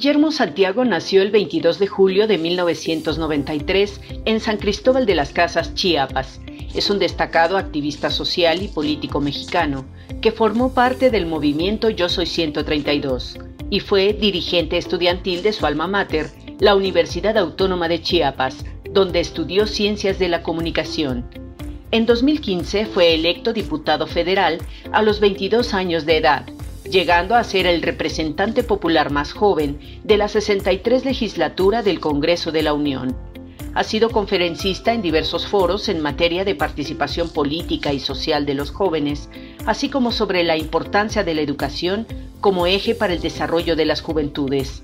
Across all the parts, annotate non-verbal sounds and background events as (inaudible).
Guillermo Santiago nació el 22 de julio de 1993 en San Cristóbal de las Casas, Chiapas. Es un destacado activista social y político mexicano que formó parte del movimiento Yo Soy 132 y fue dirigente estudiantil de su alma mater, la Universidad Autónoma de Chiapas, donde estudió Ciencias de la Comunicación. En 2015 fue electo diputado federal a los 22 años de edad llegando a ser el representante popular más joven de la 63 legislatura del Congreso de la Unión. Ha sido conferencista en diversos foros en materia de participación política y social de los jóvenes, así como sobre la importancia de la educación como eje para el desarrollo de las juventudes.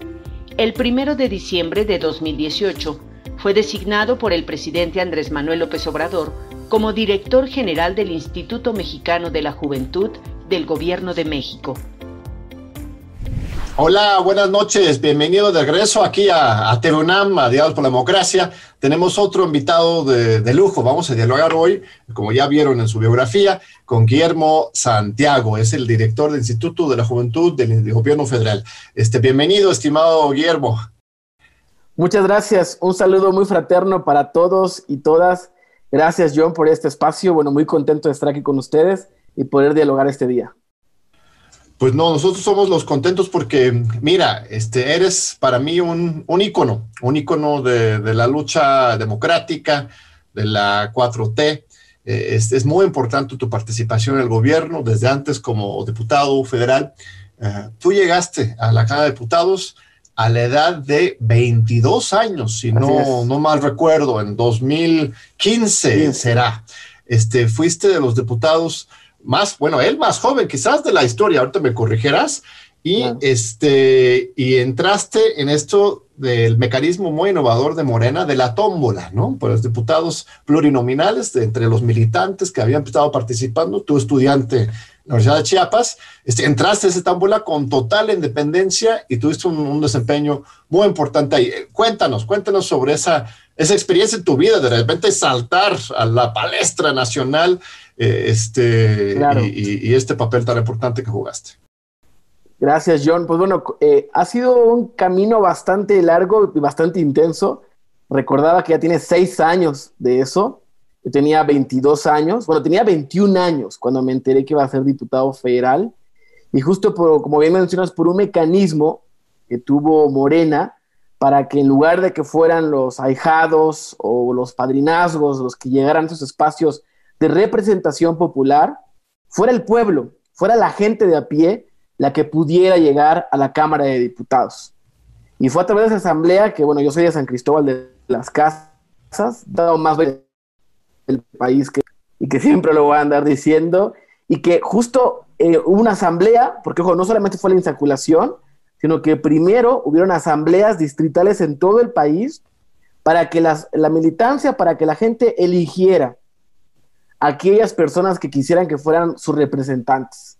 El primero de diciembre de 2018 fue designado por el presidente Andrés Manuel López Obrador como director general del Instituto Mexicano de la Juventud del Gobierno de México. Hola, buenas noches. Bienvenido de regreso aquí a, a TVUNAM, a Diálogos por la Democracia. Tenemos otro invitado de, lujo. Vamos a dialogar hoy, como ya vieron en su biografía, con Guillermo Santiago. Es el director del Instituto de la Juventud del, Gobierno Federal. Este, bienvenido, estimado Guillermo. Muchas gracias. Un saludo muy fraterno para todos y todas. Gracias, John, por este espacio. Bueno, muy contento de estar aquí con ustedes y poder dialogar este día. Pues no, nosotros somos los contentos porque, mira, este, eres para mí un, un ícono, un ícono de, la lucha democrática, de la 4T. Eh, es, muy importante tu participación en el gobierno desde antes como diputado federal. Eh, tú llegaste a la Cámara de Diputados a la edad de 22 años, si no, no mal recuerdo, en 2015 será. Este, fuiste de los diputados más, bueno, él más joven quizás de la historia, ahorita me corrigirás, y, este, y entraste en esto del mecanismo muy innovador de Morena, de la tómbola, ¿no? Por los diputados plurinominales, de entre los militantes que habían estado participando, tú estudiante Universidad de Chiapas, este, entraste a esa tómbola con total independencia y tuviste un, un, desempeño muy importante ahí. Cuéntanos, cuéntanos sobre esa, esa experiencia en tu vida, de repente saltar a la palestra nacional eh, este, y, este papel tan importante que jugaste. Gracias, John. Pues bueno, eh, ha sido un camino bastante largo y bastante intenso. Recordaba que ya tiene seis años de eso. Yo tenía 22 años, bueno, tenía 21 años cuando me enteré que iba a ser diputado federal. Y justo por, como bien mencionas, por un mecanismo que tuvo Morena para que en lugar de que fueran los ahijados o los padrinazgos los que llegaran a esos espacios de representación popular, fuera el pueblo, fuera la gente de a pie la que pudiera llegar a la Cámara de Diputados. Y fue a través de esa asamblea que, bueno, yo soy de San Cristóbal de las Casas, dado más del país y que siempre lo voy a andar diciendo, y que justo eh, hubo una asamblea, porque ojo, no solamente fue la insaculación, sino que primero hubieron asambleas distritales en todo el país para que las, la militancia, para que la gente eligiera aquellas personas que quisieran que fueran sus representantes.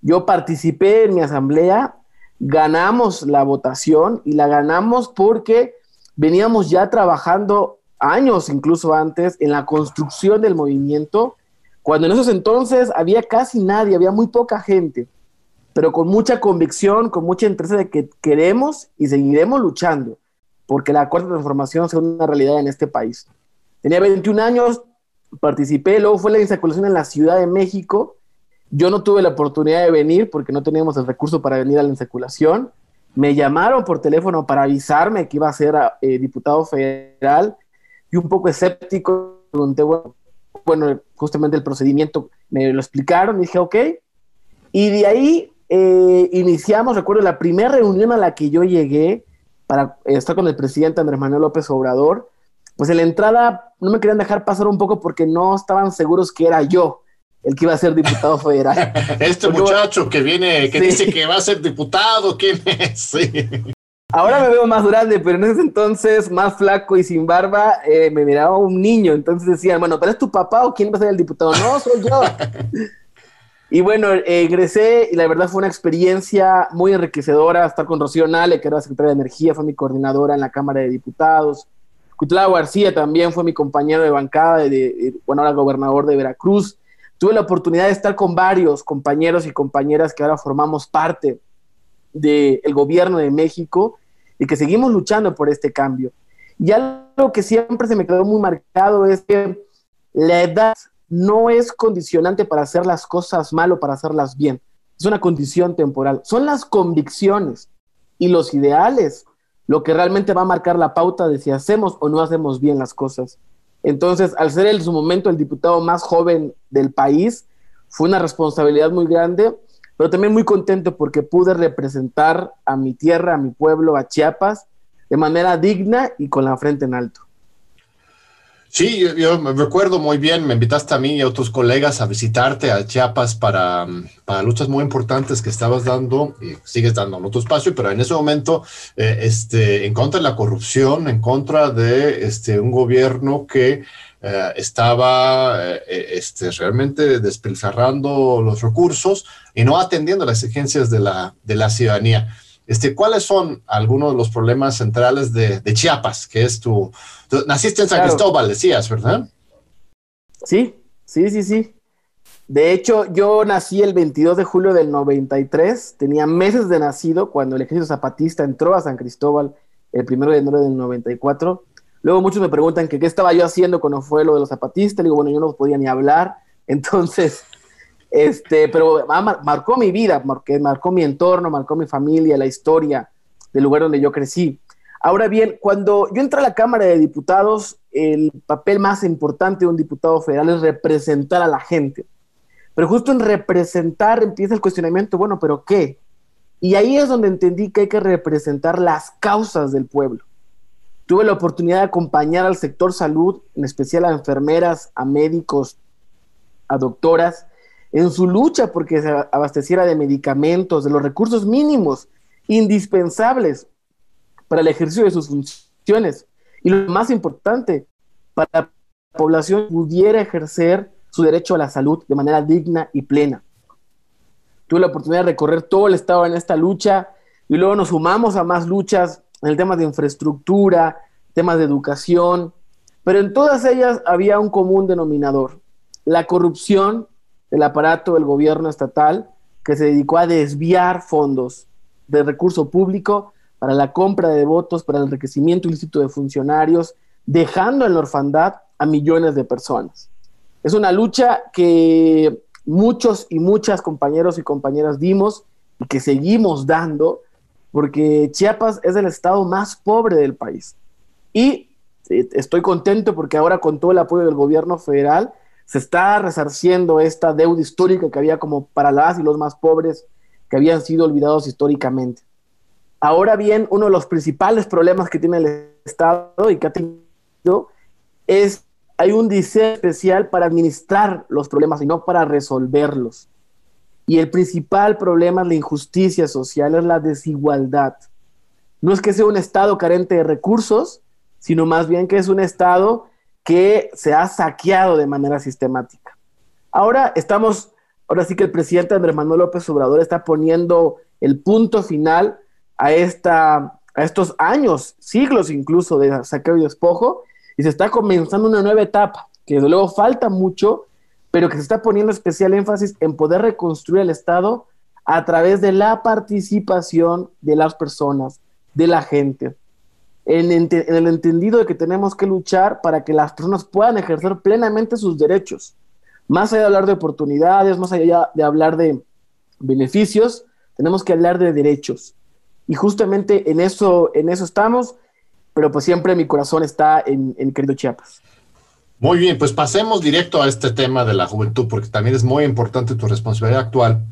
Yo participé en mi asamblea, ganamos la votación y la ganamos porque veníamos ya trabajando años incluso antes en la construcción del movimiento, cuando en esos entonces había casi nadie, había muy poca gente, pero con mucha convicción, con mucha interés de que queremos y seguiremos luchando porque la cuarta transformación sea una realidad en este país. Tenía 21 años, participé, luego fue la insaculación en la Ciudad de México. Yo no tuve la oportunidad de venir porque no teníamos el recurso para venir a la insaculación. Me llamaron por teléfono para avisarme que iba a ser eh, diputado federal y un poco escéptico, pregunté, bueno, justamente el procedimiento, me lo explicaron, dije, ok. Y de ahí eh, iniciamos, recuerdo, la primera reunión a la que yo llegué para estar con el presidente Andrés Manuel López Obrador, pues en la entrada no me querían dejar pasar un poco porque no estaban seguros que era yo el que iba a ser diputado federal. (laughs) este muchacho que viene, que dice que va a ser diputado, ¿quién es? (laughs) Ahora me veo más grande, pero en ese entonces, más flaco y sin barba, eh, me miraba un niño. Entonces decían, bueno, ¿pero es tu papá o quién va a ser el diputado? No, soy yo. (laughs) y bueno, egresé y la verdad fue una experiencia muy enriquecedora estar con Rocío Nale, que era secretaria de Energía, fue mi coordinadora en la Cámara de Diputados. Cuitlao García también fue mi compañero de bancada, de, bueno, ahora gobernador de Veracruz. Tuve la oportunidad de estar con varios compañeros y compañeras que ahora formamos parte del gobierno de México y que seguimos luchando por este cambio. Y algo que siempre se me quedó muy marcado es que la edad no es condicionante para hacer las cosas mal o para hacerlas bien. Es una condición temporal. Son las convicciones y los ideales lo que realmente va a marcar la pauta de si hacemos o no hacemos bien las cosas. Entonces, al ser en su momento el diputado más joven del país, fue una responsabilidad muy grande, pero también muy contento porque pude representar a mi tierra, a mi pueblo, a Chiapas, de manera digna y con la frente en alto. Sí, yo, me recuerdo muy bien, me invitaste a mí y a otros colegas a visitarte a Chiapas para, para luchas muy importantes que estabas dando y sigues dando en otro espacio, pero en ese momento eh, este, en contra de la corrupción, en contra de este, un gobierno que eh, estaba eh, este, realmente despilfarrando los recursos y no atendiendo las exigencias de la, de la ciudadanía. Este, ¿Cuáles son algunos de los problemas centrales de, Chiapas, que es tu, Naciste en San Cristóbal, decías, ¿verdad? Sí, sí, sí, sí. De hecho, yo nací el 22 de julio del 93, tenía meses de nacido cuando el ejército zapatista entró a San Cristóbal el 1 de enero del 94. Luego muchos me preguntan que qué estaba yo haciendo cuando fue lo de los zapatistas. Le digo, bueno, yo no podía ni hablar. (laughs) Entonces, este, pero marcó mi vida, porque marcó mi entorno, marcó mi familia, la historia del lugar donde yo crecí. Ahora bien, cuando yo entré a la Cámara de Diputados, el papel más importante de un diputado federal es representar a la gente. Pero justo en representar empieza el cuestionamiento, bueno, pero ¿qué? Y ahí es donde entendí que hay que representar las causas del pueblo. Tuve la oportunidad de acompañar al sector salud, en especial a enfermeras, a médicos, a doctoras, en su lucha porque se abasteciera de medicamentos, de los recursos mínimos indispensables para el ejercicio de sus funciones. Y lo más importante, para la población pudiera ejercer su derecho a la salud de manera digna y plena. Tuve la oportunidad de recorrer todo el estado en esta lucha y luego nos sumamos a más luchas en el tema de infraestructura, temas de educación, pero en todas ellas había un común denominador, la corrupción el aparato del gobierno estatal que se dedicó a desviar fondos de recurso público para la compra de votos, para el enriquecimiento ilícito de funcionarios, dejando en la orfandad a millones de personas. Es una lucha que muchos y muchas compañeros y compañeras dimos y que seguimos dando, porque Chiapas es el estado más pobre del país. Y eh, estoy contento porque ahora con todo el apoyo del gobierno federal, se está resarciendo esta deuda histórica que había como para las y los más pobres que habían sido olvidados históricamente. Ahora bien, uno de los principales problemas que tiene el Estado y que ha tenido es hay un diseño especial para administrar los problemas y no para resolverlos. Y el principal problema es la injusticia social, es la desigualdad. No es que sea un Estado carente de recursos, sino más bien que es un Estado que se ha saqueado de manera sistemática. Ahora estamos, ahora sí que el presidente Andrés Manuel López Obrador está poniendo el punto final a, esta, a estos años, siglos incluso de saqueo y despojo, y se está comenzando una nueva etapa, que desde luego falta mucho, pero que se está poniendo especial énfasis en poder reconstruir el Estado a través de la participación de las personas, de la gente en, el entendido de que tenemos que luchar para que las personas puedan ejercer plenamente sus derechos. Más allá de hablar de oportunidades, más allá de hablar de beneficios, tenemos que hablar de derechos. Y justamente en eso, en eso estamos, pero pues siempre mi corazón está en, en querido Chiapas. Muy bien, pues pasemos directo a este tema de la juventud, porque también es muy importante tu responsabilidad actual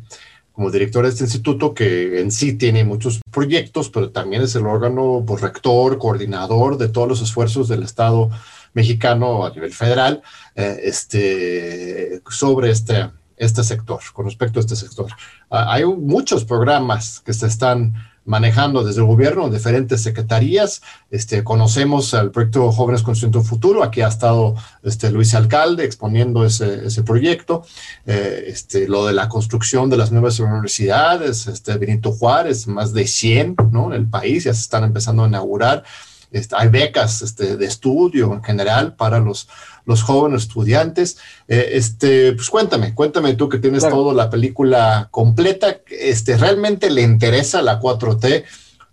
como director de este instituto, que en sí tiene muchos proyectos, pero también es el órgano pues, rector, coordinador de todos los esfuerzos del Estado mexicano a nivel federal eh, este, sobre este, este sector, con respecto a este sector. Ah, hay muchos programas que se están manejando desde el gobierno, diferentes secretarías. Este, conocemos al proyecto Jóvenes Construyendo un Futuro, aquí ha estado este, Luis Alcalde exponiendo ese, ese proyecto, eh, este, lo de la construcción de las nuevas universidades, este, Benito Juárez, más de 100 ¿no? en el país, ya se están empezando a inaugurar. Este, hay becas este, de estudio en general para los, los jóvenes estudiantes. Eh, este, pues cuéntame, cuéntame tú que tienes toda la película completa. Este, ¿Realmente le interesa la 4T?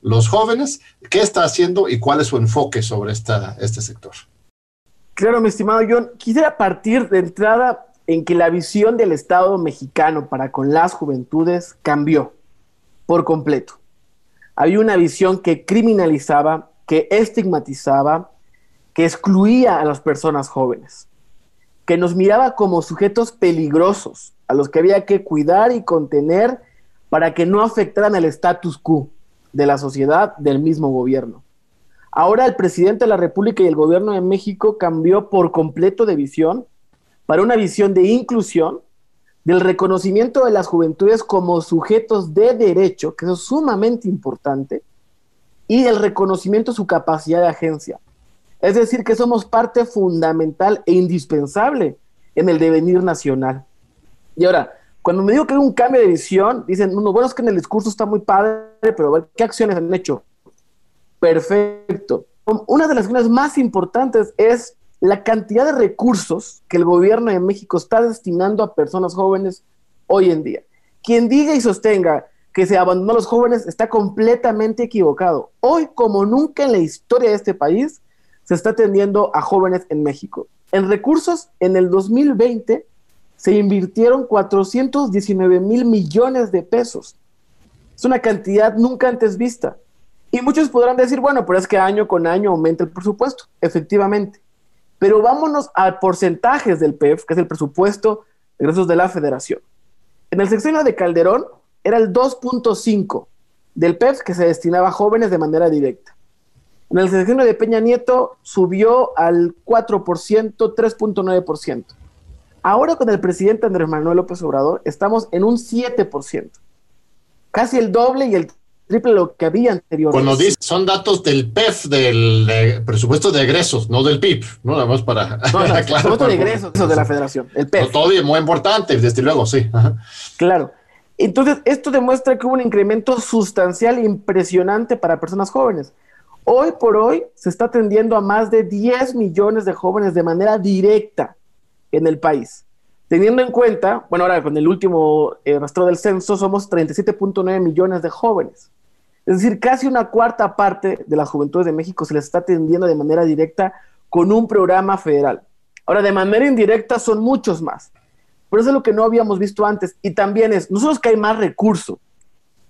los jóvenes, qué está haciendo y cuál es su enfoque sobre esta, este sector. Claro, mi estimado John, quisiera partir de entrada en que la visión del Estado mexicano para con las juventudes cambió por completo. Había una visión que criminalizaba, que estigmatizaba, que excluía a las personas jóvenes, que nos miraba como sujetos peligrosos, a los que había que cuidar y contener para que no afectaran el status quo de la sociedad del mismo gobierno. Ahora el presidente de la República y el gobierno de México cambió por completo de visión para una visión de inclusión, del reconocimiento de las juventudes como sujetos de derecho, que es sumamente importante, y del reconocimiento de su capacidad de agencia. Es decir, que somos parte fundamental e indispensable en el devenir nacional. Y ahora, cuando me digo que hay un cambio de visión, dicen, uno, bueno, es que en el discurso está muy padre, pero a ver, ¿qué acciones han hecho? Perfecto. Una de las acciones más importantes es la cantidad de recursos que el gobierno de México está destinando a personas jóvenes hoy en día. Quien diga y sostenga que se abandonó a los jóvenes está completamente equivocado. Hoy, como nunca en la historia de este país, se está atendiendo a jóvenes en México. En recursos, en el 2020 se invirtieron 419 mil millones de pesos. Es una cantidad nunca antes vista. Y muchos podrán decir, bueno, pero es que año con año aumenta el presupuesto, efectivamente. Pero vámonos a porcentajes del PEF, que es el presupuesto de ingresos de la federación. En el sexenio de Calderón era el 2.5 del PEF que se destinaba a jóvenes de manera directa. En el sexenio de Peña Nieto subió al 4%, 3.9%. Ahora con el presidente Andrés Manuel López Obrador estamos en un 7%, casi el doble y el triple lo que había anteriormente. Cuando dice, son datos del PEF, del presupuesto de egresos, no del PIB, ¿no? Nada más para... No, el (laughs) presupuesto de egresos de la federación, el PEF. todo muy importante, desde luego, sí. Claro. Entonces, esto demuestra que hubo un incremento sustancial impresionante para personas jóvenes. Hoy por hoy se está atendiendo a más de 10 millones de jóvenes de manera directa en el país. Teniendo en cuenta, bueno, ahora con el último eh, rastro del censo somos 37.9 millones de jóvenes. Es decir, casi una cuarta parte de las juventudes de México se les está atendiendo de manera directa con un programa federal. Ahora, de manera indirecta son muchos más. Pero eso es lo que no habíamos visto antes. Y también es, no solo es que hay más recurso,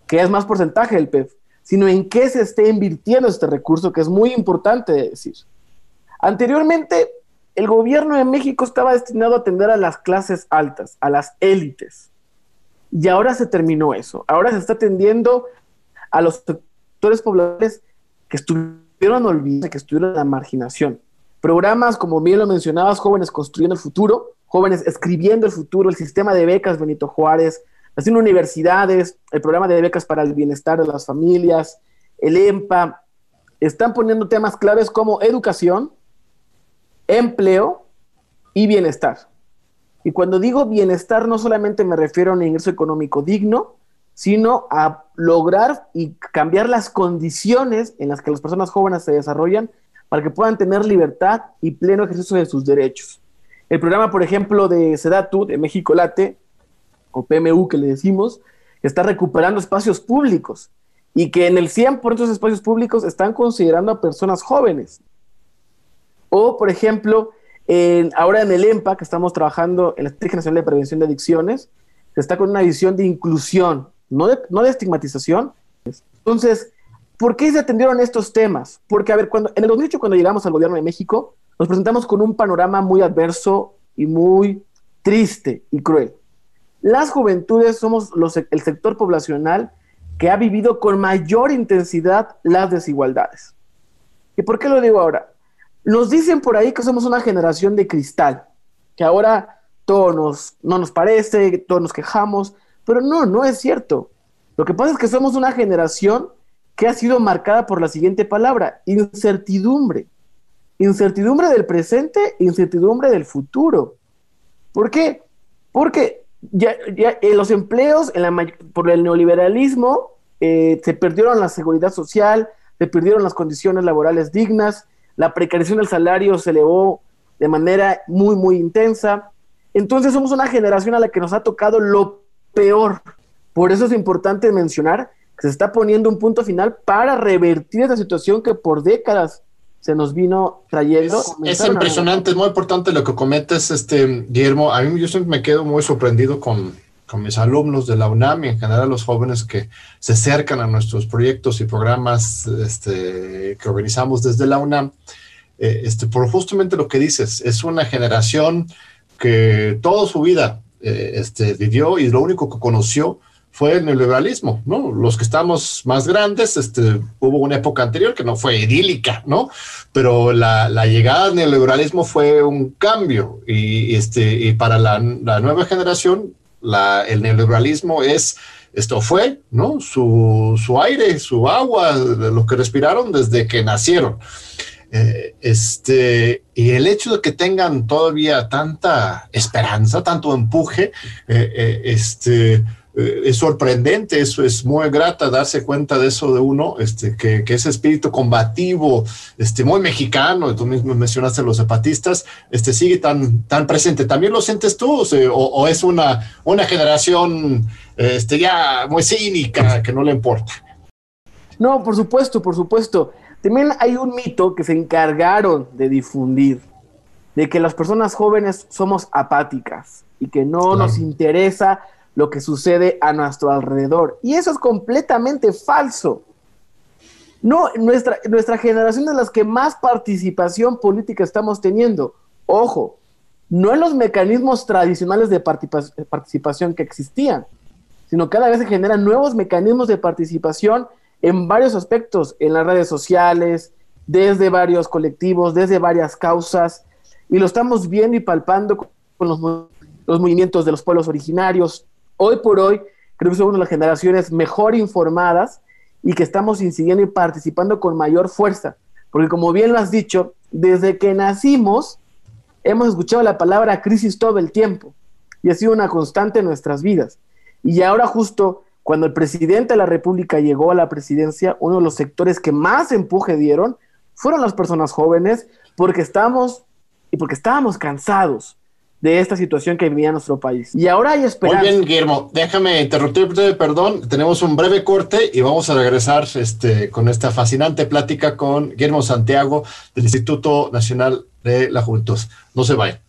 que es más porcentaje del PEF, sino en qué se esté invirtiendo este recurso, que es muy importante decir. Anteriormente, el gobierno de México estaba destinado a atender a las clases altas, a las élites. Y ahora se terminó eso. Ahora se está atendiendo a los sectores poblacionales que estuvieron olvidados, que estuvieron en la marginación. Programas, como bien lo mencionabas, Jóvenes Construyendo el Futuro, Jóvenes Escribiendo el Futuro, el sistema de becas Benito Juárez, las universidades, el programa de becas para el bienestar de las familias, el EMPA, están poniendo temas claves como educación, empleo y bienestar. Y cuando digo bienestar, no solamente me refiero a un ingreso económico digno, sino a lograr y cambiar las condiciones en las que las personas jóvenes se desarrollan para que puedan tener libertad y pleno ejercicio de sus derechos. El programa, por ejemplo, de Sedatu, de México Late, o PMU que le decimos, está recuperando espacios públicos y que en el 100% de esos espacios públicos están considerando a personas jóvenes. O, por ejemplo, ahora en el EMPA, que estamos trabajando en la Estrategia Nacional de Prevención de Adicciones, se está con una visión de inclusión, no de, no de estigmatización. Entonces, ¿por qué se atendieron estos temas? Porque, a ver, cuando, en el 2008, cuando llegamos al gobierno de México, nos presentamos con un panorama muy adverso y muy triste y cruel. Las juventudes somos el sector poblacional que ha vivido con mayor intensidad las desigualdades. ¿Y por qué lo digo ahora? Nos dicen por ahí que somos una generación de cristal, que ahora todo nos, no nos parece, todos nos quejamos, pero no, no es cierto. Lo que pasa es que somos una generación que ha sido marcada por la siguiente palabra, incertidumbre. Incertidumbre del presente, incertidumbre del futuro. ¿Por qué? Porque ya, ya en los empleos, por el neoliberalismo, eh, se perdieron la seguridad social, se perdieron las condiciones laborales dignas, la precarización del salario se elevó de manera muy, muy intensa. Entonces somos una generación a la que nos ha tocado lo peor. Por eso es importante mencionar que se está poniendo un punto final para revertir esta situación que por décadas se nos vino trayendo. Es, impresionante, es muy importante lo que cometes, este, Guillermo. A mí yo siempre me quedo muy sorprendido con, con mis alumnos de la UNAM y en general los jóvenes que se acercan a nuestros proyectos y programas este, que organizamos desde la UNAM, eh, este, por justamente lo que dices, es una generación que toda su vida eh, este, vivió y lo único que conoció fue el neoliberalismo, ¿no? Los que estamos más grandes, este, hubo una época anterior que no fue idílica, ¿no? Pero la, la llegada del neoliberalismo fue un cambio y, este, y para la, la nueva generación, la, el neoliberalismo es, esto fue, ¿no? Su, su aire, su agua, lo que respiraron desde que nacieron. Eh, este, y el hecho de que tengan todavía tanta esperanza, tanto empuje, eh, eh, este, eh, es sorprendente, eso es muy grata darse cuenta de eso de uno, este, que, que, ese espíritu combativo, este, muy mexicano, tú mismo mencionaste los zapatistas, este, sigue tan, tan presente. ¿También lo sientes tú o, es una, una generación este, ya muy cínica que no le importa? No, por supuesto, por supuesto. También hay un mito que se encargaron de difundir, de que las personas jóvenes somos apáticas y que no nos interesa lo que sucede a nuestro alrededor. Y eso es completamente falso. No, nuestra, nuestra generación es las que más participación política estamos teniendo. Ojo, no en los mecanismos tradicionales de participación que existían, sino cada vez se generan nuevos mecanismos de participación en varios aspectos, en las redes sociales, desde varios colectivos, desde varias causas, y lo estamos viendo y palpando con los, los movimientos de los pueblos originarios, hoy por hoy creo que somos las generaciones mejor informadas y que estamos incidiendo y participando con mayor fuerza. Porque como bien lo has dicho, desde que nacimos hemos escuchado la palabra crisis todo el tiempo y ha sido una constante en nuestras vidas. Y ahora justo cuando el presidente de la República llegó a la presidencia, uno de los sectores que más empuje dieron fueron las personas jóvenes porque estamos y porque estábamos cansados de esta situación que vivía nuestro país. Y ahora hay esperanza. Muy bien, Guillermo, déjame interrumpirte, perdón, tenemos un breve corte y vamos a regresar este, con esta fascinante plática con Guillermo Santiago del Instituto Nacional de la Juventud. No se vayan.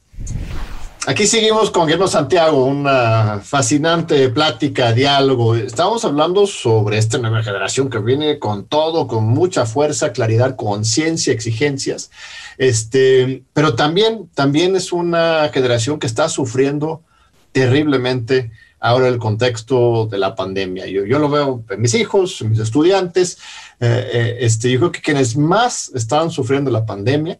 Aquí seguimos con Guillermo Santiago, una fascinante plática, diálogo. Estamos hablando sobre esta nueva generación que viene con todo, con mucha fuerza, claridad, conciencia, exigencias. Este, pero también, también es una generación que está sufriendo terriblemente ahora el contexto de la pandemia. Yo, yo lo veo en mis hijos, en mis estudiantes. Eh, eh, este, yo creo que quienes más están sufriendo la pandemia,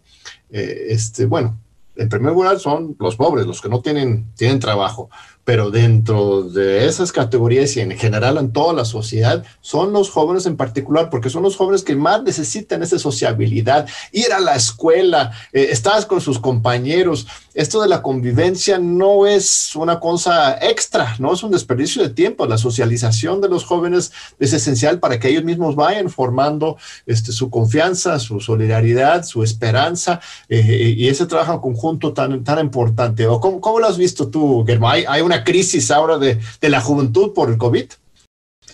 eh, este, bueno, en primer lugar son los pobres, los que no tienen, tienen trabajo, pero dentro de esas categorías y en general en toda la sociedad son los jóvenes en particular, porque son los jóvenes que más necesitan esa sociabilidad, ir a la escuela, eh, estar con sus compañeros. Esto de la convivencia no es una cosa extra, no es un desperdicio de tiempo. La socialización de los jóvenes es esencial para que ellos mismos vayan formando este, su confianza, su solidaridad, su esperanza eh, y ese trabajo en conjunto tan, tan importante. ¿O cómo, cómo, lo has visto tú, Guillermo? ¿Hay, hay una crisis ahora de, de, la juventud por el COVID?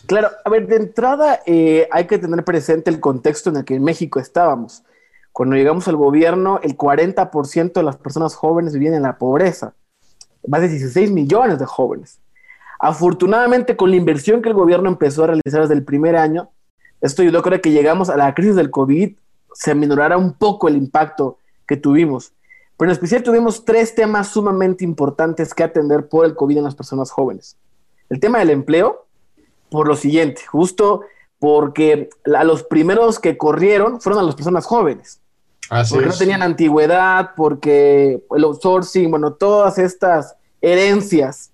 Claro, a ver, de entrada eh, hay que tener presente el contexto en el que en México estábamos. Cuando llegamos al gobierno, el 40% de las personas jóvenes vivían en la pobreza, más de 16 millones de jóvenes. Afortunadamente, con la inversión que el gobierno empezó a realizar desde el primer año, esto yo creo que llegamos a la crisis del COVID, se aminorará un poco el impacto que tuvimos. Pero en especial tuvimos tres temas sumamente importantes que atender por el COVID en las personas jóvenes. El tema del empleo, por lo siguiente, justo porque a los primeros que corrieron fueron a las personas jóvenes. porque no tenían antigüedad, porque el outsourcing, bueno, todas estas herencias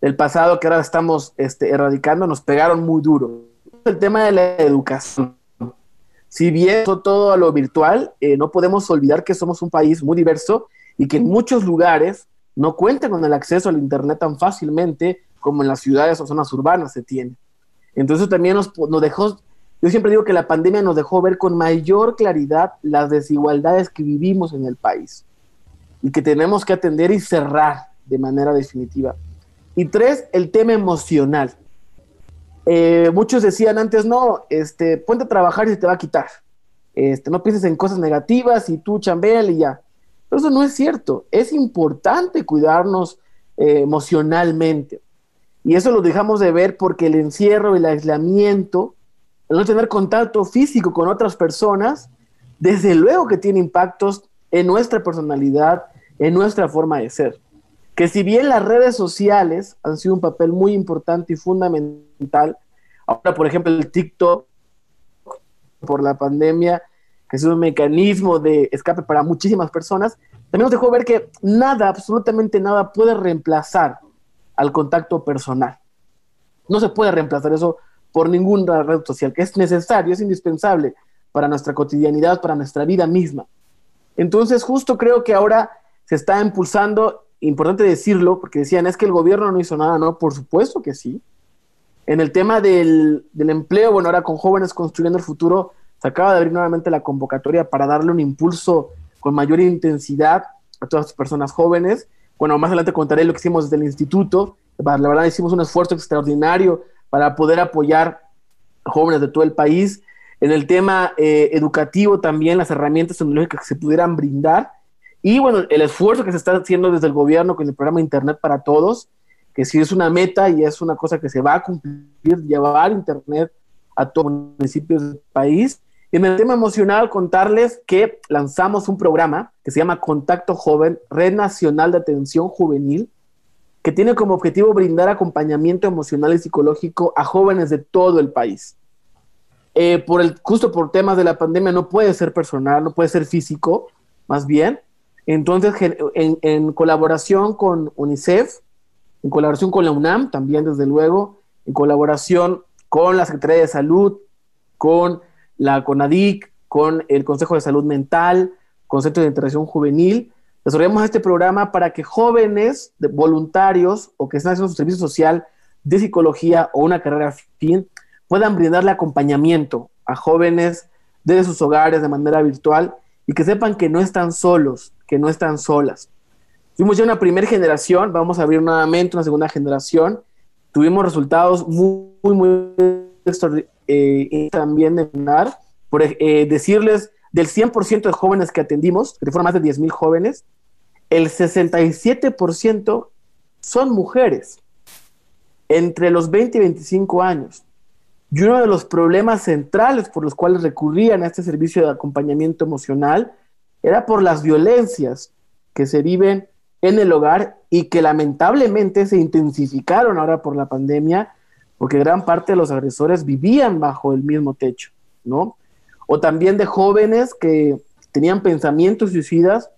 del pasado que ahora estamos este, erradicando nos pegaron muy duro. El tema de la educación si bien todo a lo virtual, eh, no podemos olvidar que somos un país muy diverso y que en muchos lugares no cuentan con el acceso al Internet tan fácilmente como en las ciudades o zonas urbanas se tiene. Entonces también nos, nos dejó, yo siempre digo que la pandemia nos dejó ver con mayor claridad las desigualdades que vivimos en el país y que tenemos que atender y cerrar de manera definitiva. Y tres, el tema emocional. Eh, muchos decían antes, no, este, ponte a trabajar y se te va a quitar. Este, no pienses en cosas negativas y tú chambel y ya. Pero eso no es cierto. Es importante cuidarnos eh, emocionalmente. Y eso lo dejamos de ver porque el encierro, el aislamiento, el no tener contacto físico con otras personas, desde luego que tiene impactos en nuestra personalidad, en nuestra forma de ser. Que si bien las redes sociales han sido un papel muy importante y fundamental, ahora por ejemplo el TikTok por la pandemia, que es un mecanismo de escape para muchísimas personas, también nos dejó ver que nada, absolutamente nada puede reemplazar al contacto personal. No se puede reemplazar eso por ninguna red social, que es necesario, es indispensable para nuestra cotidianidad, para nuestra vida misma. Entonces, justo creo que ahora se está impulsando, importante decirlo, porque decían, es que el gobierno no hizo nada, ¿no? Por supuesto que sí. En el tema del, del empleo, bueno, ahora con jóvenes construyendo el futuro, se acaba de abrir nuevamente la convocatoria para darle un impulso con mayor intensidad a todas las personas jóvenes. Bueno, más adelante contaré lo que hicimos desde el instituto. La verdad, hicimos un esfuerzo extraordinario para poder apoyar a jóvenes de todo el país. En el tema eh, educativo también, las herramientas tecnológicas que se pudieran brindar. Y bueno, el esfuerzo que se está haciendo desde el gobierno con el programa Internet para Todos, que sí es una meta y es una cosa que se va a cumplir, llevar Internet a todos los municipios del país. Y en el tema emocional, contarles que lanzamos un programa que se llama Contacto Joven, Red Nacional de Atención Juvenil, que tiene como objetivo brindar acompañamiento emocional y psicológico a jóvenes de todo el país. Eh, por el, justo por temas de la pandemia no puede ser personal, no puede ser físico, más bien. Entonces, en, colaboración con UNICEF, en colaboración con la UNAM, también desde luego, en colaboración con la Secretaría de Salud, con la CONADIC, con el Consejo de Salud Mental, con Centro de Integración Juvenil, desarrollamos este programa para que jóvenes voluntarios o que están haciendo su servicio social de psicología o una carrera fin puedan brindarle acompañamiento a jóvenes desde sus hogares de manera virtual y que sepan que no están solos, que no están solas. Tuvimos ya una primera generación, vamos a abrir nuevamente una segunda generación. Tuvimos resultados muy, muy, muy eh, también de por eh, decirles, del 100% de jóvenes que atendimos, que fueron más de 10.000 jóvenes, el 67% son mujeres entre los 20 y 25 años. Y uno de los problemas centrales por los cuales recurrían a este servicio de acompañamiento emocional era por las violencias que se viven en el hogar y que lamentablemente se intensificaron ahora por la pandemia, porque gran parte de los agresores vivían bajo el mismo techo, ¿no? O también de jóvenes que tenían pensamientos suicidas,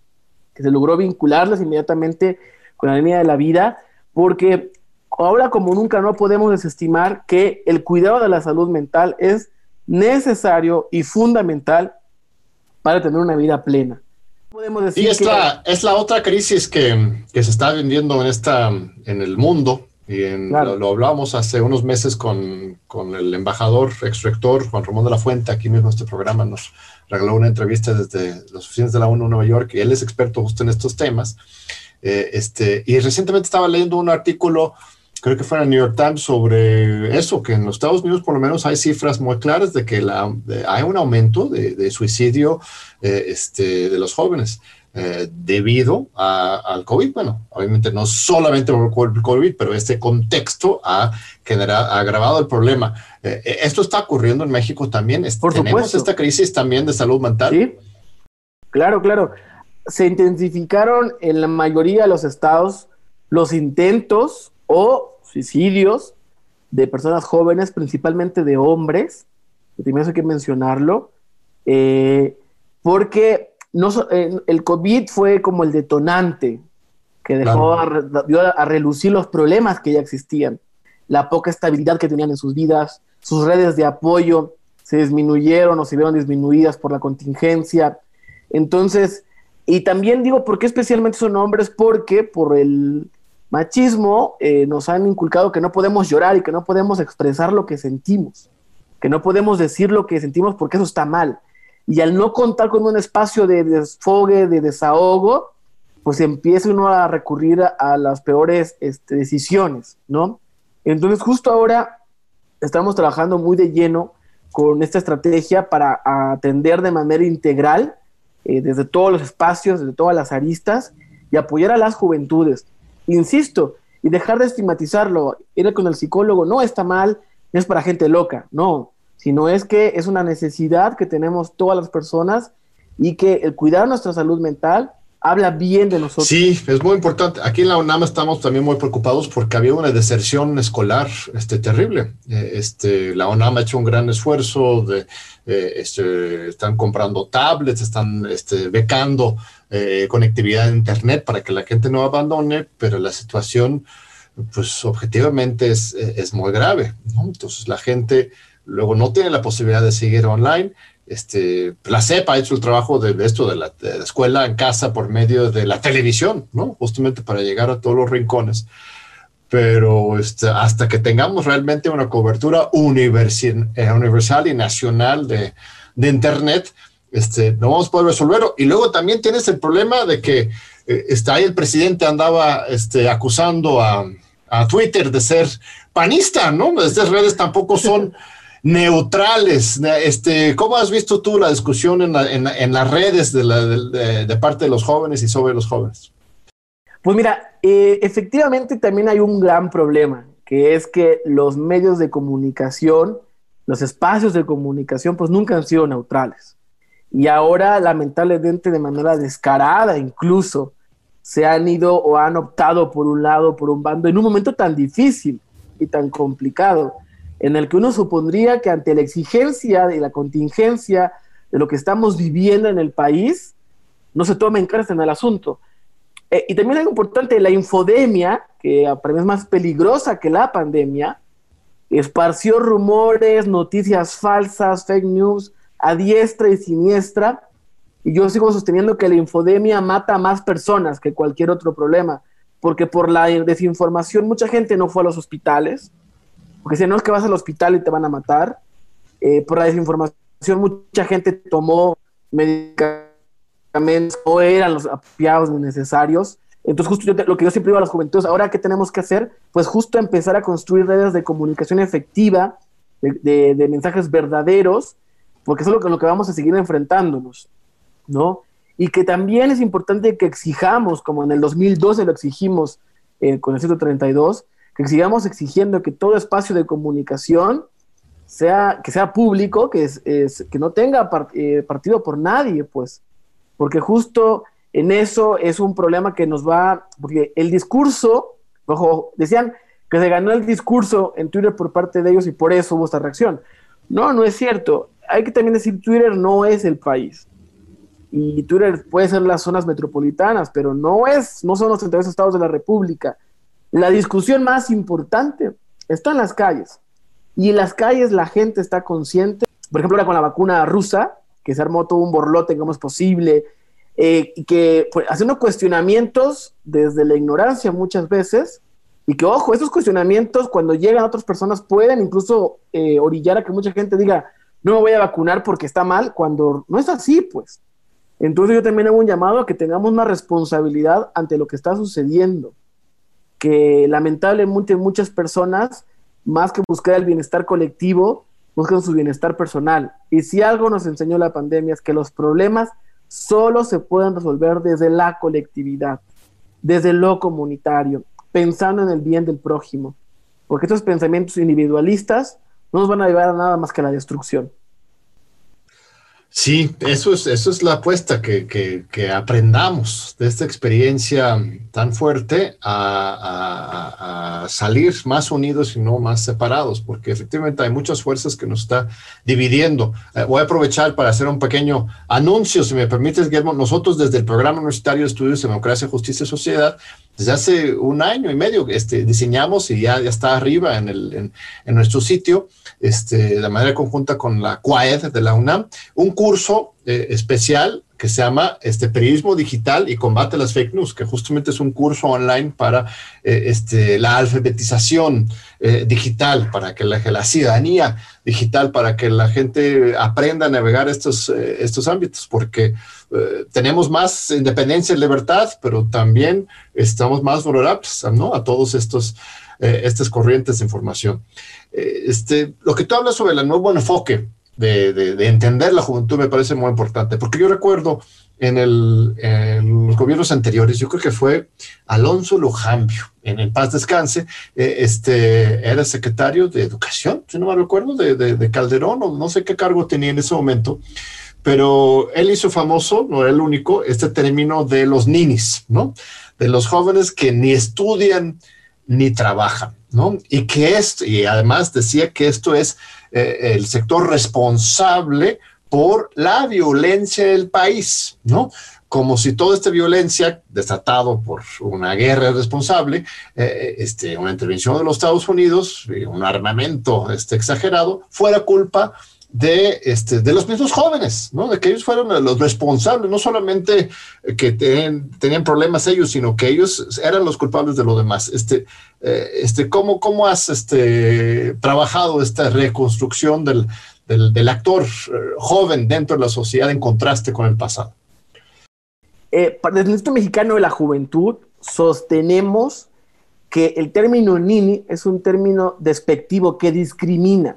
que se logró vincularles inmediatamente con la línea de la vida, porque ahora como nunca no podemos desestimar que el cuidado de la salud mental es necesario y fundamental para tener una vida plena. Podemos decir y es, la, es la otra crisis que, que, se está viviendo en, esta, en el mundo, y lo, lo, hablábamos hace unos meses con, con, el embajador, ex rector Juan Ramón de la Fuente, aquí mismo este programa, nos regaló una entrevista desde las oficinas de la ONU en Nueva York, y él es experto justo en estos temas. Eh, este, y recientemente estaba leyendo un artículo creo que fue en el New York Times, sobre eso, que en los Estados Unidos por lo menos hay cifras muy claras de que la, hay un aumento de, suicidio eh, este, de los jóvenes. Eh, debido al COVID. Bueno, obviamente no solamente por el COVID, pero este contexto ha, generado, ha agravado el problema. Eh, ¿Esto está ocurriendo en México también? Por ¿Tenemos esta crisis también de salud mental? Sí, claro, claro. Se intensificaron en la mayoría de los estados los intentos o suicidios de personas jóvenes, principalmente de hombres, que primero hay que mencionarlo, eh, porque no, eh, el COVID fue como el detonante que dejó a, dio a, relucir los problemas que ya existían, la poca estabilidad que tenían en sus vidas, sus redes de apoyo se disminuyeron o se vieron disminuidas por la contingencia. Entonces, y también digo, ¿por qué especialmente son hombres? Porque por el machismo eh, nos han inculcado que no podemos llorar y que no podemos expresar lo que sentimos, que no podemos decir lo que sentimos porque eso está mal. Y al no contar con un espacio de desfogue, de desahogo, pues empieza uno a recurrir a, las peores este, decisiones, ¿no? Entonces justo ahora estamos trabajando muy de lleno con esta estrategia para atender de manera integral eh, desde todos los espacios, desde todas las aristas y apoyar a las juventudes. Insisto, y dejar de estigmatizarlo, ir con el psicólogo no está mal, no es para gente loca, no, sino es que es una necesidad que tenemos todas las personas y que el cuidar nuestra salud mental habla bien de nosotros. Sí, es muy importante. Aquí en la UNAM estamos también muy preocupados porque había una deserción escolar este, terrible. Eh, este, la UNAM ha hecho un gran esfuerzo, de, eh, este, están comprando tablets, están este, becando eh, conectividad de Internet para que la gente no abandone, pero la situación, pues objetivamente es, es muy grave. Entonces la gente luego no tiene la posibilidad de seguir online este, la CEP ha hecho el trabajo de, esto de la, escuela en casa por medio de la televisión, ¿no? Justamente para llegar a todos los rincones. Pero este, hasta que tengamos realmente una cobertura universal, eh, universal y nacional de, de, Internet, este, no vamos a poder resolverlo. Y luego también tienes el problema de que eh, está ahí el presidente andaba este, acusando a, a Twitter de ser panista, ¿no? Estas redes tampoco son (laughs) neutrales. Este, ¿Cómo has visto tú la discusión en, las redes de, parte de los jóvenes y sobre los jóvenes? Pues mira, eh, efectivamente también hay un gran problema, que es que los medios de comunicación, los espacios de comunicación, pues nunca han sido neutrales. Y ahora, lamentablemente, de manera descarada incluso, se han ido o han optado por un lado, por un bando, en un momento tan difícil y tan complicado en el que uno supondría que ante la exigencia y la contingencia de lo que estamos viviendo en el país, no se tome en en el asunto. Eh, y también algo importante, la infodemia, que para mí es más peligrosa que la pandemia, esparció rumores, noticias falsas, fake news, a diestra y siniestra. Y yo sigo sosteniendo que la infodemia mata a más personas que cualquier otro problema, porque por la desinformación mucha gente no fue a los hospitales, porque si no es que vas al hospital y te van a matar. Eh, por la desinformación, mucha gente tomó medicamentos, no eran los apropiados ni necesarios. Entonces, justo lo que yo siempre digo a los juventudes, ahora, ¿qué tenemos que hacer? Pues justo empezar a construir redes de comunicación efectiva, de, de, mensajes verdaderos, porque eso es lo que, lo que vamos a seguir enfrentándonos, ¿no? Y que también es importante que exijamos, como en el 2012 lo exigimos eh, con el 132, que sigamos exigiendo que todo espacio de comunicación sea, que sea público, que, es, que no tenga eh, partido por nadie, pues, porque justo en eso es un problema que nos va, porque el discurso, ojo, decían que se ganó el discurso en Twitter por parte de ellos y por eso hubo esta reacción. No, no es cierto. Hay que también decir, Twitter no es el país. Y Twitter puede ser las zonas metropolitanas, pero no es, no son los 32 estados de la República. La discusión más importante está en las calles. Y en las calles la gente está consciente, por ejemplo, ahora con la vacuna rusa, que se armó todo un borlote, cómo es posible, eh, que pues, haciendo cuestionamientos desde la ignorancia muchas veces, y que, ojo, esos cuestionamientos cuando llegan a otras personas pueden incluso eh, orillar a que mucha gente diga, no me voy a vacunar porque está mal, cuando no es así, pues. Entonces yo también hago un llamado a que tengamos una responsabilidad ante lo que está sucediendo que lamentablemente muchas personas, más que buscar el bienestar colectivo, buscan su bienestar personal. Y si algo nos enseñó la pandemia es que los problemas solo se pueden resolver desde la colectividad, desde lo comunitario, pensando en el bien del prójimo. Porque estos pensamientos individualistas no nos van a llevar a nada más que a la destrucción. Sí, eso es, eso es la apuesta, que, que, aprendamos de esta experiencia tan fuerte a, salir más unidos y no más separados, porque efectivamente hay muchas fuerzas que nos está dividiendo. Eh, voy a aprovechar para hacer un pequeño anuncio, si me permites, Guillermo. Nosotros desde el Programa Universitario de Estudios de Democracia, Justicia y Sociedad, desde hace un año y medio este, diseñamos y ya, está arriba en, el, en nuestro sitio, este, de manera conjunta con la CUAED de la UNAM, un curso eh, especial que se llama este, Periodismo Digital y Combate las Fake News, que justamente es un curso online para eh, este, la alfabetización eh, digital, para que la, la, ciudadanía digital, para que la gente aprenda a navegar estos, eh, estos ámbitos, porque tenemos más independencia y libertad, pero también estamos más vulnerables ¿no? a todos estos estas corrientes de información. este, lo que tú hablas sobre el nuevo enfoque de, entender la juventud me parece muy importante, porque yo recuerdo en, los gobiernos anteriores, yo creo que fue Alonso Lujambio, en el paz descanse, eh, este, era secretario de Educación, si no me recuerdo, de, de, Calderón, o no sé qué cargo tenía en ese momento, pero él hizo famoso, no era el único, este término de los ninis, ¿no? De los jóvenes que ni estudian ni trabajan, ¿no? Y que esto, y además decía que esto es eh, el sector responsable por la violencia del país, ¿no? Como si toda esta violencia, desatado por una guerra responsable, eh, este, una intervención de los Estados Unidos, un armamento este, exagerado, fuera culpa de, este, de los mismos jóvenes, ¿no? De que ellos fueron los responsables, no solamente que tenían problemas ellos, sino que ellos eran los culpables de lo demás. Este, eh, este, ¿cómo, ¿Cómo has este, trabajado esta reconstrucción del, del, actor eh, joven dentro de la sociedad en contraste con el pasado? Eh, desde el Instituto Mexicano de la Juventud sostenemos que el término nini es un término despectivo que discrimina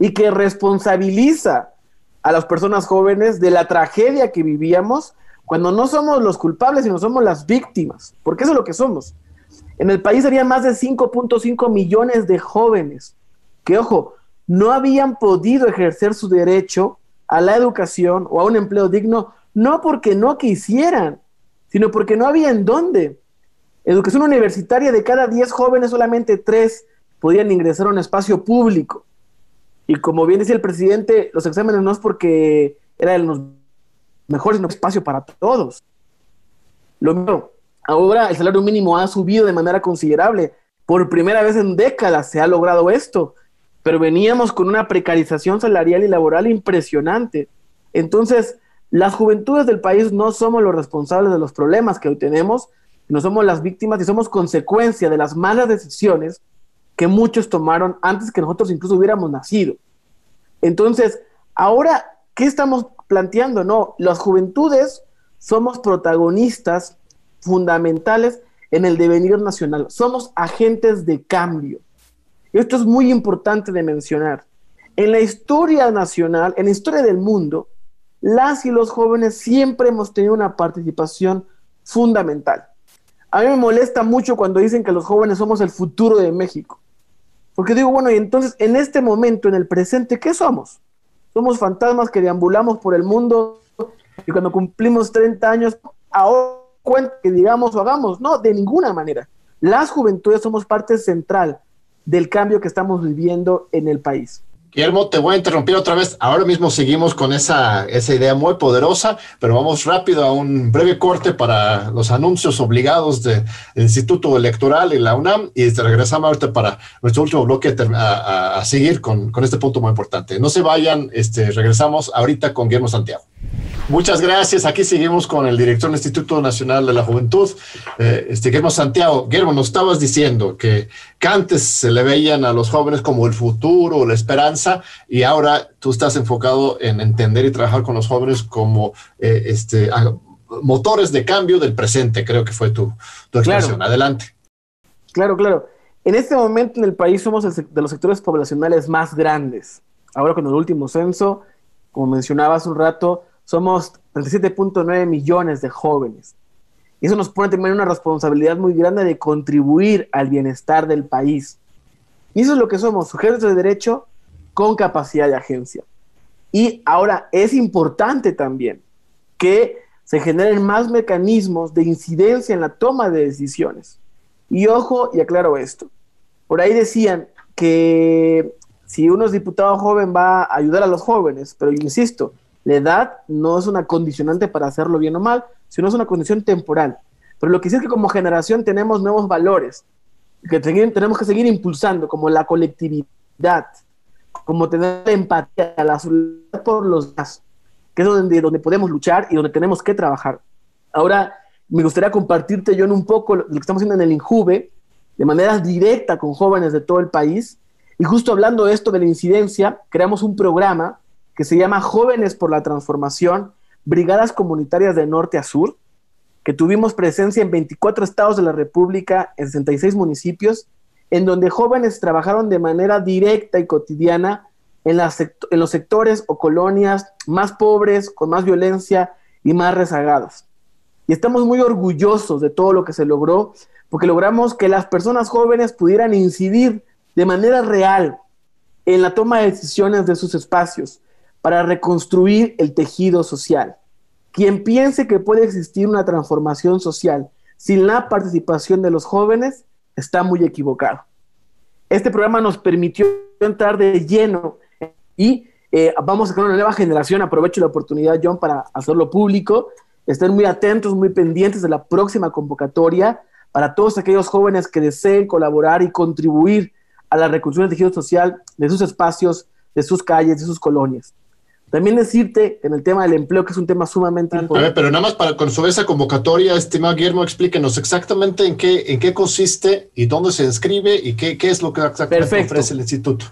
y que responsabiliza a las personas jóvenes de la tragedia que vivíamos cuando no somos los culpables, sino somos las víctimas, porque eso es lo que somos. En el país había más de 5.5 millones de jóvenes que, ojo, no habían podido ejercer su derecho a la educación o a un empleo digno, no porque no quisieran, sino porque no había en dónde. Educación universitaria de cada 10 jóvenes, solamente 3 podían ingresar a un espacio público. Y como bien decía el presidente, los exámenes no es porque eran los mejores, sino espacio para todos. Lo mismo, ahora el salario mínimo ha subido de manera considerable. Por primera vez en décadas se ha logrado esto, pero veníamos con una precarización salarial y laboral impresionante. Entonces, las juventudes del país no somos los responsables de los problemas que hoy tenemos, no somos las víctimas y somos consecuencia de las malas decisiones que muchos tomaron antes que nosotros incluso hubiéramos nacido. Entonces, ahora, ¿qué estamos planteando? No, las juventudes somos protagonistas fundamentales en el devenir nacional, somos agentes de cambio. Esto es muy importante de mencionar. En la historia nacional, en la historia del mundo, las y los jóvenes siempre hemos tenido una participación fundamental. A mí me molesta mucho cuando dicen que los jóvenes somos el futuro de México. Porque digo, bueno, y entonces en este momento, en el presente, ¿qué somos? Somos fantasmas que deambulamos por el mundo y cuando cumplimos 30 años, ahora cuenta que digamos o hagamos. No, de ninguna manera. Las juventudes somos parte central del cambio que estamos viviendo en el país. Guillermo, te voy a interrumpir otra vez. Ahora mismo seguimos con esa, esa idea muy poderosa, pero vamos rápido a un breve corte para los anuncios obligados del Instituto Electoral y la UNAM y regresamos ahorita para nuestro último bloque a, a, seguir con, con, este punto muy importante. No se vayan, este, regresamos ahorita con Guillermo Santiago. Muchas gracias. Aquí seguimos con el director del Instituto Nacional de la Juventud, eh, este, Guillermo Santiago. Guillermo, nos estabas diciendo que, que, antes se le veían a los jóvenes como el futuro, la esperanza, y ahora tú estás enfocado en entender y trabajar con los jóvenes como eh, este, motores de cambio del presente, creo que fue tu, tu expresión. Adelante. Claro, claro. En este momento en el país somos de los sectores poblacionales más grandes. Ahora con el último censo, como mencionaba hace un rato, somos 37.9 millones de jóvenes. Y eso nos pone también una responsabilidad muy grande de contribuir al bienestar del país. Y eso es lo que somos, sujetos de derecho con capacidad de agencia. Y ahora es importante también que se generen más mecanismos de incidencia en la toma de decisiones. Y ojo, y aclaro esto. Por ahí decían que si uno es diputado joven va a ayudar a los jóvenes, pero yo insisto, la edad no es una condicionante para hacerlo bien o mal, sino es una condición temporal. Pero lo que sí es que como generación tenemos nuevos valores que tenemos que seguir impulsando, como la colectividad, como tener empatía, la solidaridad por los demás, que es donde, donde podemos luchar y donde tenemos que trabajar. Ahora, me gustaría compartirte yo en un poco lo, que estamos haciendo en el INJUVE, de manera directa con jóvenes de todo el país. Y justo hablando de esto de la incidencia, creamos un programa que se llama Jóvenes por la Transformación, Brigadas Comunitarias de Norte a Sur, que tuvimos presencia en 24 estados de la República, en 66 municipios, en donde jóvenes trabajaron de manera directa y cotidiana en, en los sectores o colonias más pobres, con más violencia y más rezagadas. Y estamos muy orgullosos de todo lo que se logró, porque logramos que las personas jóvenes pudieran incidir de manera real en la toma de decisiones de sus espacios para reconstruir el tejido social. Quien piense que puede existir una transformación social sin la participación de los jóvenes está muy equivocado. Este programa nos permitió entrar de lleno y eh, vamos a crear una nueva generación. Aprovecho la oportunidad, John, para hacerlo público. Estén muy atentos, muy pendientes de la próxima convocatoria para todos aquellos jóvenes que deseen colaborar y contribuir a la reconstrucción del tejido social de sus espacios, de sus calles, de sus colonias. También decirte en el tema del empleo, que es un tema sumamente importante. pero nada más para con sobre esa convocatoria, estimado Guillermo, explíquenos exactamente en qué, en qué consiste y dónde se inscribe y qué, qué es lo que exactamente ofrece el instituto.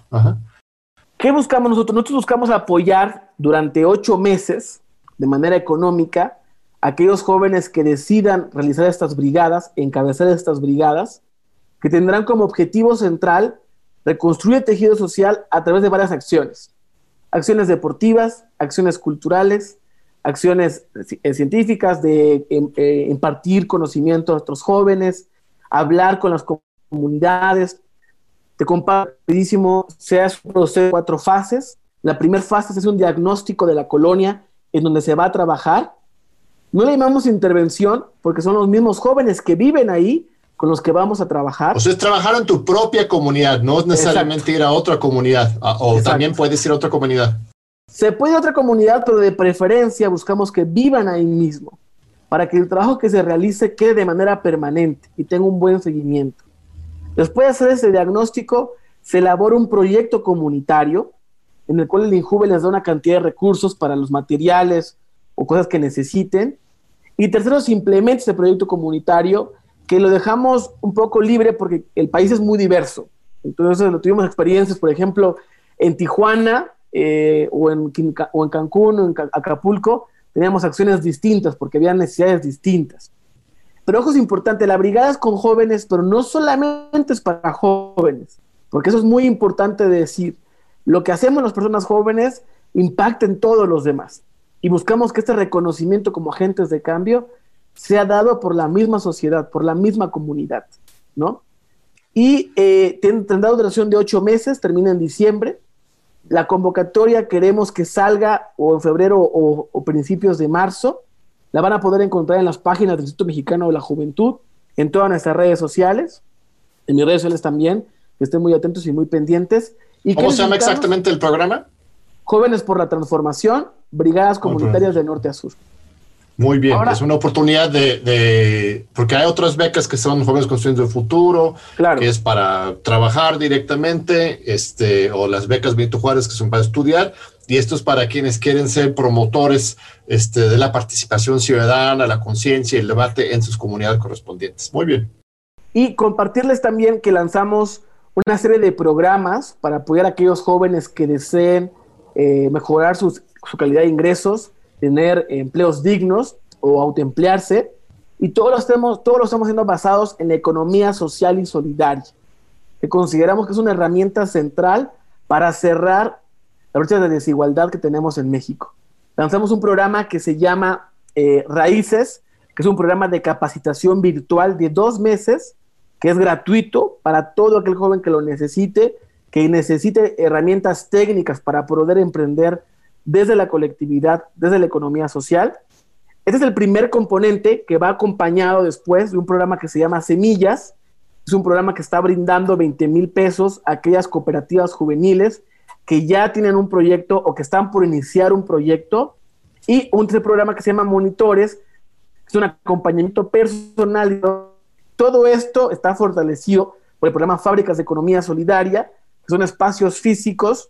¿Qué buscamos nosotros? Nosotros buscamos apoyar durante ocho meses, de manera económica, a aquellos jóvenes que decidan realizar estas brigadas, encabezar estas brigadas, que tendrán como objetivo central reconstruir el tejido social a través de varias acciones acciones deportivas, acciones culturales, acciones eh, científicas de em, eh, impartir conocimiento a otros jóvenes, hablar con las comunidades. Te comparto rapidísimo, se hace un proceso de cuatro fases. La primera fase es un diagnóstico de la colonia en donde se va a trabajar. No le llamamos intervención porque son los mismos jóvenes que viven ahí con los que vamos a trabajar. O sea, es trabajar en tu propia comunidad, no es necesariamente ir a otra comunidad, o también puedes ir a otra comunidad. Se puede ir a otra comunidad, pero de preferencia buscamos que vivan ahí mismo, para que el trabajo que se realice quede de manera permanente y tenga un buen seguimiento. Después de hacer ese diagnóstico, se elabora un proyecto comunitario en el cual el INJUVE les da una cantidad de recursos para los materiales o cosas que necesiten. Y tercero, se implementa ese proyecto comunitario que lo dejamos un poco libre porque el país es muy diverso. Entonces, lo tuvimos experiencias, por ejemplo, en Tijuana eh, o, en, Cancún o en Acapulco, teníamos acciones distintas porque había necesidades distintas. Pero ojo, es importante, la brigada es con jóvenes, pero no solamente es para jóvenes, porque eso es muy importante de decir. Lo que hacemos las personas jóvenes impacta en todos los demás. Y buscamos que este reconocimiento como agentes de cambio se ha dado por la misma sociedad, por la misma comunidad, ¿no? Y eh, tendrá duración de ocho meses, termina en diciembre. La convocatoria queremos que salga o en febrero o, principios de marzo. La van a poder encontrar en las páginas del Instituto Mexicano de la Juventud, en todas nuestras redes sociales, en mis redes sociales también, que estén muy atentos y muy pendientes. ¿Y ¿Cómo se llama exactamente el programa? Jóvenes por la Transformación, Brigadas Comunitarias de Norte a Sur. Muy bien, es una oportunidad de, porque hay otras becas que son jóvenes construyendo el futuro, que es para trabajar directamente, este, o las becas Benito Juárez que son para estudiar, y esto es para quienes quieren ser promotores este, de la participación ciudadana, la conciencia y el debate en sus comunidades correspondientes. Muy bien. Y compartirles también que lanzamos una serie de programas para apoyar a aquellos jóvenes que deseen eh, mejorar su calidad de ingresos tener empleos dignos o autoemplearse. Y todos los, estamos, todos los estamos siendo basados en la economía social y solidaria, que consideramos que es una herramienta central para cerrar la brecha de desigualdad que tenemos en México. Lanzamos un programa que se llama eh, Raíces, que es un programa de capacitación virtual de dos meses, que es gratuito para todo aquel joven que lo necesite, que necesite herramientas técnicas para poder emprender desde la colectividad, desde la economía social. Este es el primer componente que va acompañado después de un programa que se llama Semillas. Es un programa que está brindando 20 mil pesos a aquellas cooperativas juveniles que ya tienen un proyecto o que están por iniciar un proyecto. Y un tercer programa que se llama Monitores, es un acompañamiento personal. Todo esto está fortalecido por el programa Fábricas de Economía Solidaria, que son espacios físicos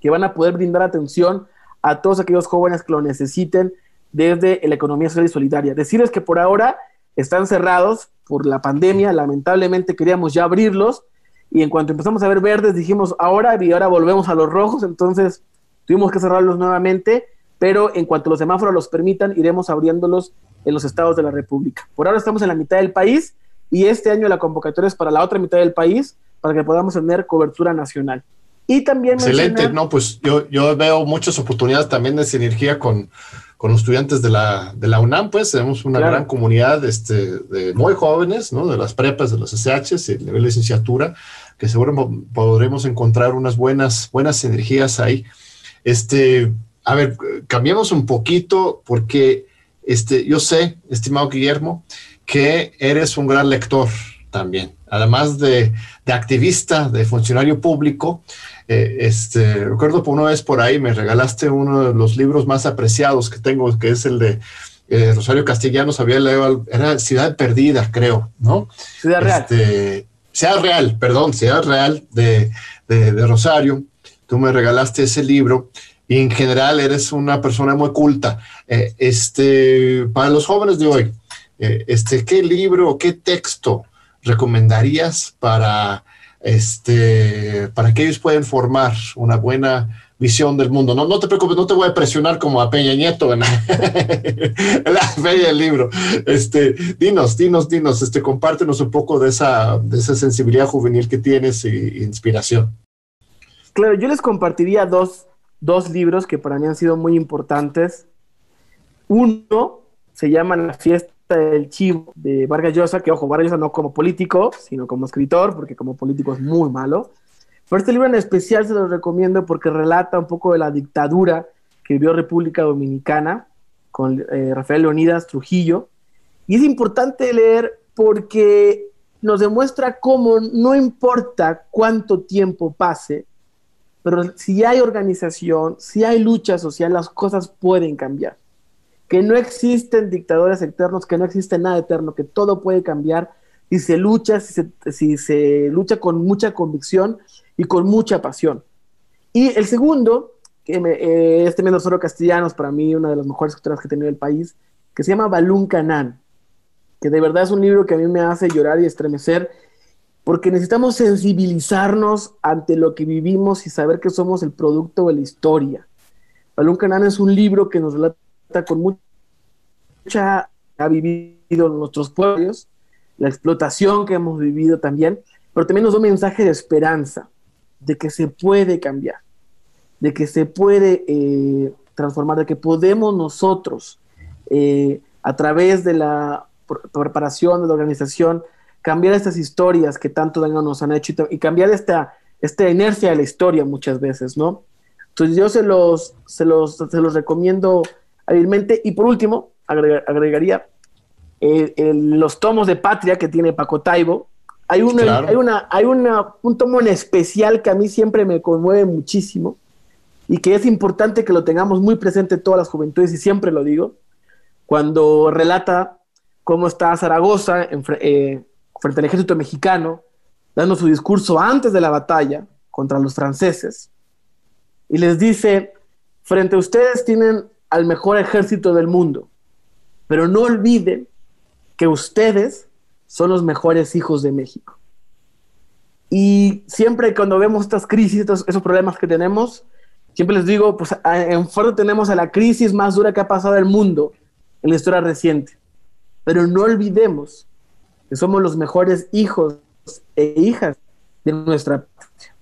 que van a poder brindar atención a todos aquellos jóvenes que lo necesiten desde la economía social y solidaria. Decirles que por ahora están cerrados por la pandemia, lamentablemente queríamos ya abrirlos y en cuanto empezamos a ver verdes dijimos ahora y ahora volvemos a los rojos, entonces tuvimos que cerrarlos nuevamente, pero en cuanto los semáforos los permitan iremos abriéndolos en los estados de la República. Por ahora estamos en la mitad del país y este año la convocatoria es para la otra mitad del país para que podamos tener cobertura nacional. Y también... Excelente, no, pues yo, yo veo muchas oportunidades también de sinergia con, con los estudiantes de la, de la UNAM, pues tenemos una gran comunidad este, de muy jóvenes, ¿no? de las prepas, de los SHs, el nivel de licenciatura, que seguro podremos encontrar unas buenas, buenas energías ahí. Este, a ver, cambiemos un poquito porque este, yo sé, estimado Guillermo, que eres un gran lector también, además de, de activista, de funcionario público. Eh, este, recuerdo por una vez por ahí me regalaste uno de los libros más apreciados que tengo, que es el de eh, Rosario Castellanos, había leído, era Ciudad Perdida, creo, ¿no? Ciudad Real. Este, Ciudad Real, perdón, Ciudad Real de, de, Rosario. Tú me regalaste ese libro y en general eres una persona muy culta. Eh, este, para los jóvenes de hoy, este, ¿qué libro o qué texto recomendarías para este, para que ellos puedan formar una buena visión del mundo. No, no te preocupes, no te voy a presionar como a Peña Nieto en (laughs) la, del libro. Este, dinos, dinos, dinos, este, compártenos un poco de esa, de esa sensibilidad juvenil que tienes e inspiración. Claro, yo les compartiría dos, dos libros que para mí han sido muy importantes. Uno se llama La fiesta el Chivo de Vargas Llosa, que ojo, Vargas Llosa no como político, sino como escritor, porque como político es muy malo. Pero este libro en especial se lo recomiendo porque relata un poco de la dictadura que vivió República Dominicana con eh, Rafael Leonidas Trujillo. Y es importante leer porque nos demuestra cómo no importa cuánto tiempo pase, pero si hay organización, si hay lucha social, las cosas pueden cambiar que no existen dictadores eternos, que no existe nada eterno, que todo puede cambiar si se lucha, si se, lucha con mucha convicción y con mucha pasión. Y el segundo, que me, eh, este menos solo castellanos, para mí una de las mejores escritoras que he tenido el país, que se llama Balún Canán, que de verdad es un libro que a mí me hace llorar y estremecer, porque necesitamos sensibilizarnos ante lo que vivimos y saber que somos el producto de la historia. Balún Canán es un libro que nos relata con mucha, ha vivido nuestros pueblos, la explotación que hemos vivido también, pero también nos da un mensaje de esperanza, de que se puede cambiar, de que se puede eh, transformar, de que podemos nosotros, eh, a través de la preparación, de la organización, cambiar estas historias que tanto daño nos han hecho y, cambiar esta, esta inercia de la historia muchas veces, ¿no? Entonces yo se los, se los, se los recomiendo hábilmente. Y por último, agregaría eh, los tomos de Patria que tiene Paco Taibo. Hay, hay, una, hay un tomo en especial que a mí siempre me conmueve muchísimo y que es importante que lo tengamos muy presente todas las juventudes, y siempre lo digo, cuando relata cómo está Zaragoza eh, frente al ejército mexicano, dando su discurso antes de la batalla contra los franceses, y les dice, frente a ustedes tienen al mejor ejército del mundo. Pero no olviden que ustedes son los mejores hijos de México. Y siempre cuando vemos estas crisis, esos problemas que tenemos, siempre les digo, pues en Fuerte tenemos a la crisis más dura que ha pasado el mundo en la historia reciente. Pero no olvidemos que somos los mejores hijos e hijas de nuestra patria.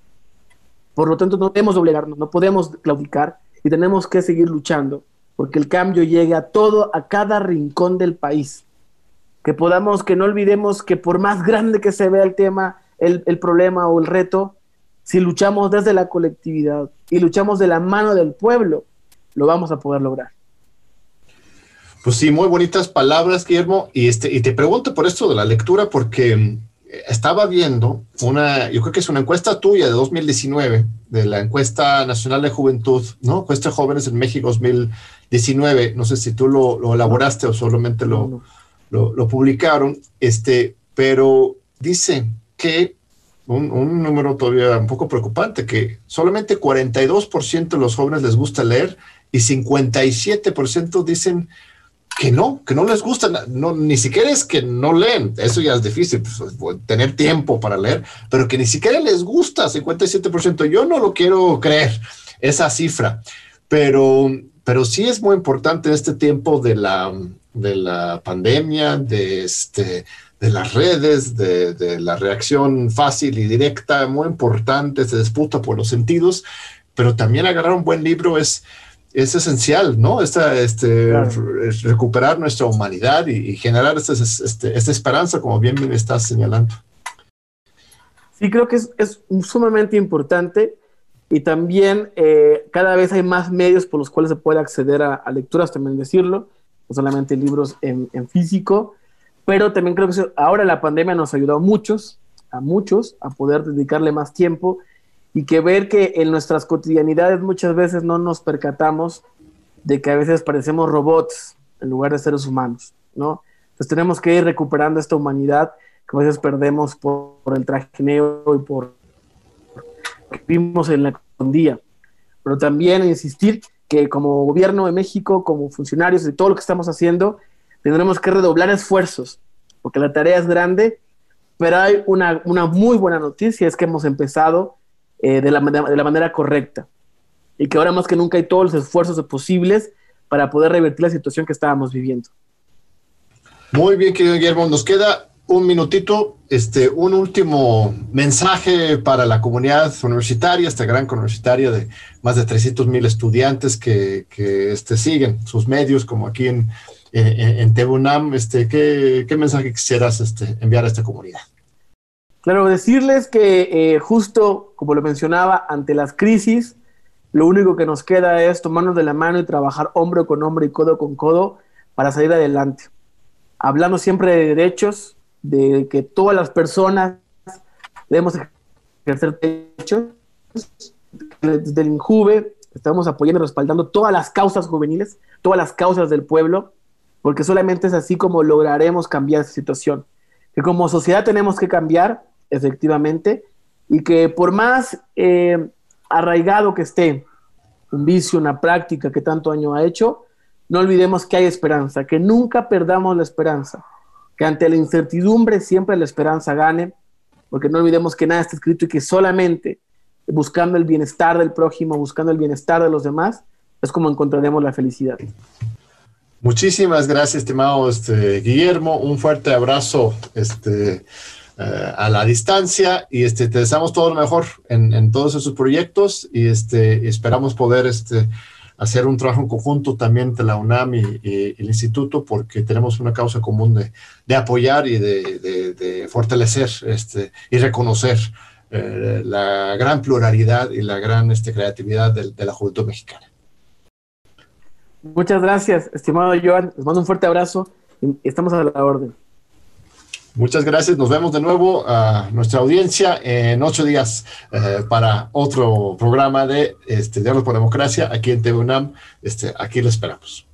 Por lo tanto, no podemos doblegarnos, no podemos claudicar y tenemos que seguir luchando porque el cambio llegue a todo, a cada rincón del país. Que podamos, que no olvidemos que por más grande que se vea el tema, el, problema o el reto, si luchamos desde la colectividad y luchamos de la mano del pueblo, lo vamos a poder lograr. Pues sí, muy bonitas palabras, Guillermo. Y, este, y te pregunto por esto de la lectura, porque estaba viendo una, yo creo que es una encuesta tuya de 2019, de la encuesta nacional de juventud, ¿no? Encuesta de jóvenes en México 2019. No sé si tú lo, elaboraste o solamente lo, lo, publicaron, este, pero dice que un, un, número todavía un poco preocupante, que solamente 42% de los jóvenes les gusta leer y 57% dicen que no, que no les gusta, no, ni siquiera es que no leen, eso ya es difícil, pues, tener tiempo para leer, pero que ni siquiera les gusta, 57%, yo no lo quiero creer, esa cifra, pero, pero sí es muy importante en este tiempo de la, de la pandemia, de, este, de las redes, de, de la reacción fácil y directa, muy importante, se disputa por los sentidos, pero también agarrar un buen libro es es esencial, ¿no? Esta, este, recuperar nuestra humanidad y, generar este, este, esta esperanza, como bien me estás señalando. Sí, creo que es, sumamente importante y también eh, cada vez hay más medios por los cuales se puede acceder a, lecturas, también decirlo, no solamente libros en, en, físico, pero también creo que ahora la pandemia nos ayudado a muchos, a muchos, a poder dedicarle más tiempo y que ver que en nuestras cotidianidades muchas veces no nos percatamos de que a veces parecemos robots en lugar de seres humanos, ¿no? Entonces tenemos que ir recuperando esta humanidad que a veces perdemos por, el trajineo y por que vimos en la día. Pero también insistir que como gobierno de México, como funcionarios de todo lo que estamos haciendo, tendremos que redoblar esfuerzos, porque la tarea es grande, pero hay una, una muy buena noticia, es que hemos empezado eh, de, la, de, la, manera correcta. Y que ahora más que nunca hay todos los esfuerzos posibles para poder revertir la situación que estábamos viviendo. Muy bien, querido Guillermo. Nos queda un minutito, este, un último mensaje para la comunidad universitaria, esta gran universitaria de más de 300 mil estudiantes que, que este, siguen sus medios, como aquí en, en, en Tebunam. Este, ¿qué, ¿Qué mensaje quisieras este, enviar a esta comunidad? Claro, decirles que eh, justo como lo mencionaba, ante las crisis, lo único que nos queda es tomarnos de la mano y trabajar hombro con hombro y codo con codo para salir adelante. Hablando siempre de derechos, de que todas las personas debemos ejercer derechos. Desde el INJUVE estamos apoyando y respaldando todas las causas juveniles, todas las causas del pueblo, porque solamente es así como lograremos cambiar esa situación. Que como sociedad tenemos que cambiar efectivamente, y que por más eh, arraigado que esté un vicio, una práctica que tanto daño ha hecho, no olvidemos que hay esperanza, que nunca perdamos la esperanza, que ante la incertidumbre siempre la esperanza gane, porque no olvidemos que nada está escrito y que solamente buscando el bienestar del prójimo, buscando el bienestar de los demás, es como encontraremos la felicidad. Muchísimas gracias, estimado este, Guillermo. Un fuerte abrazo. Este, eh, a la distancia y este, te deseamos todo lo mejor en, todos esos proyectos y este, esperamos poder este, hacer un trabajo en conjunto también entre la UNAM y, el instituto porque tenemos una causa común de, apoyar y de, fortalecer este, y reconocer eh, la gran pluralidad y la gran este, creatividad de, de la juventud mexicana. Muchas gracias, estimado Joan. Les mando un fuerte abrazo y estamos a la orden. Muchas gracias. Nos vemos de nuevo a nuestra audiencia en ocho días eh, para otro programa de este, por Democracia aquí en TVUNAM. Este, aquí lo esperamos.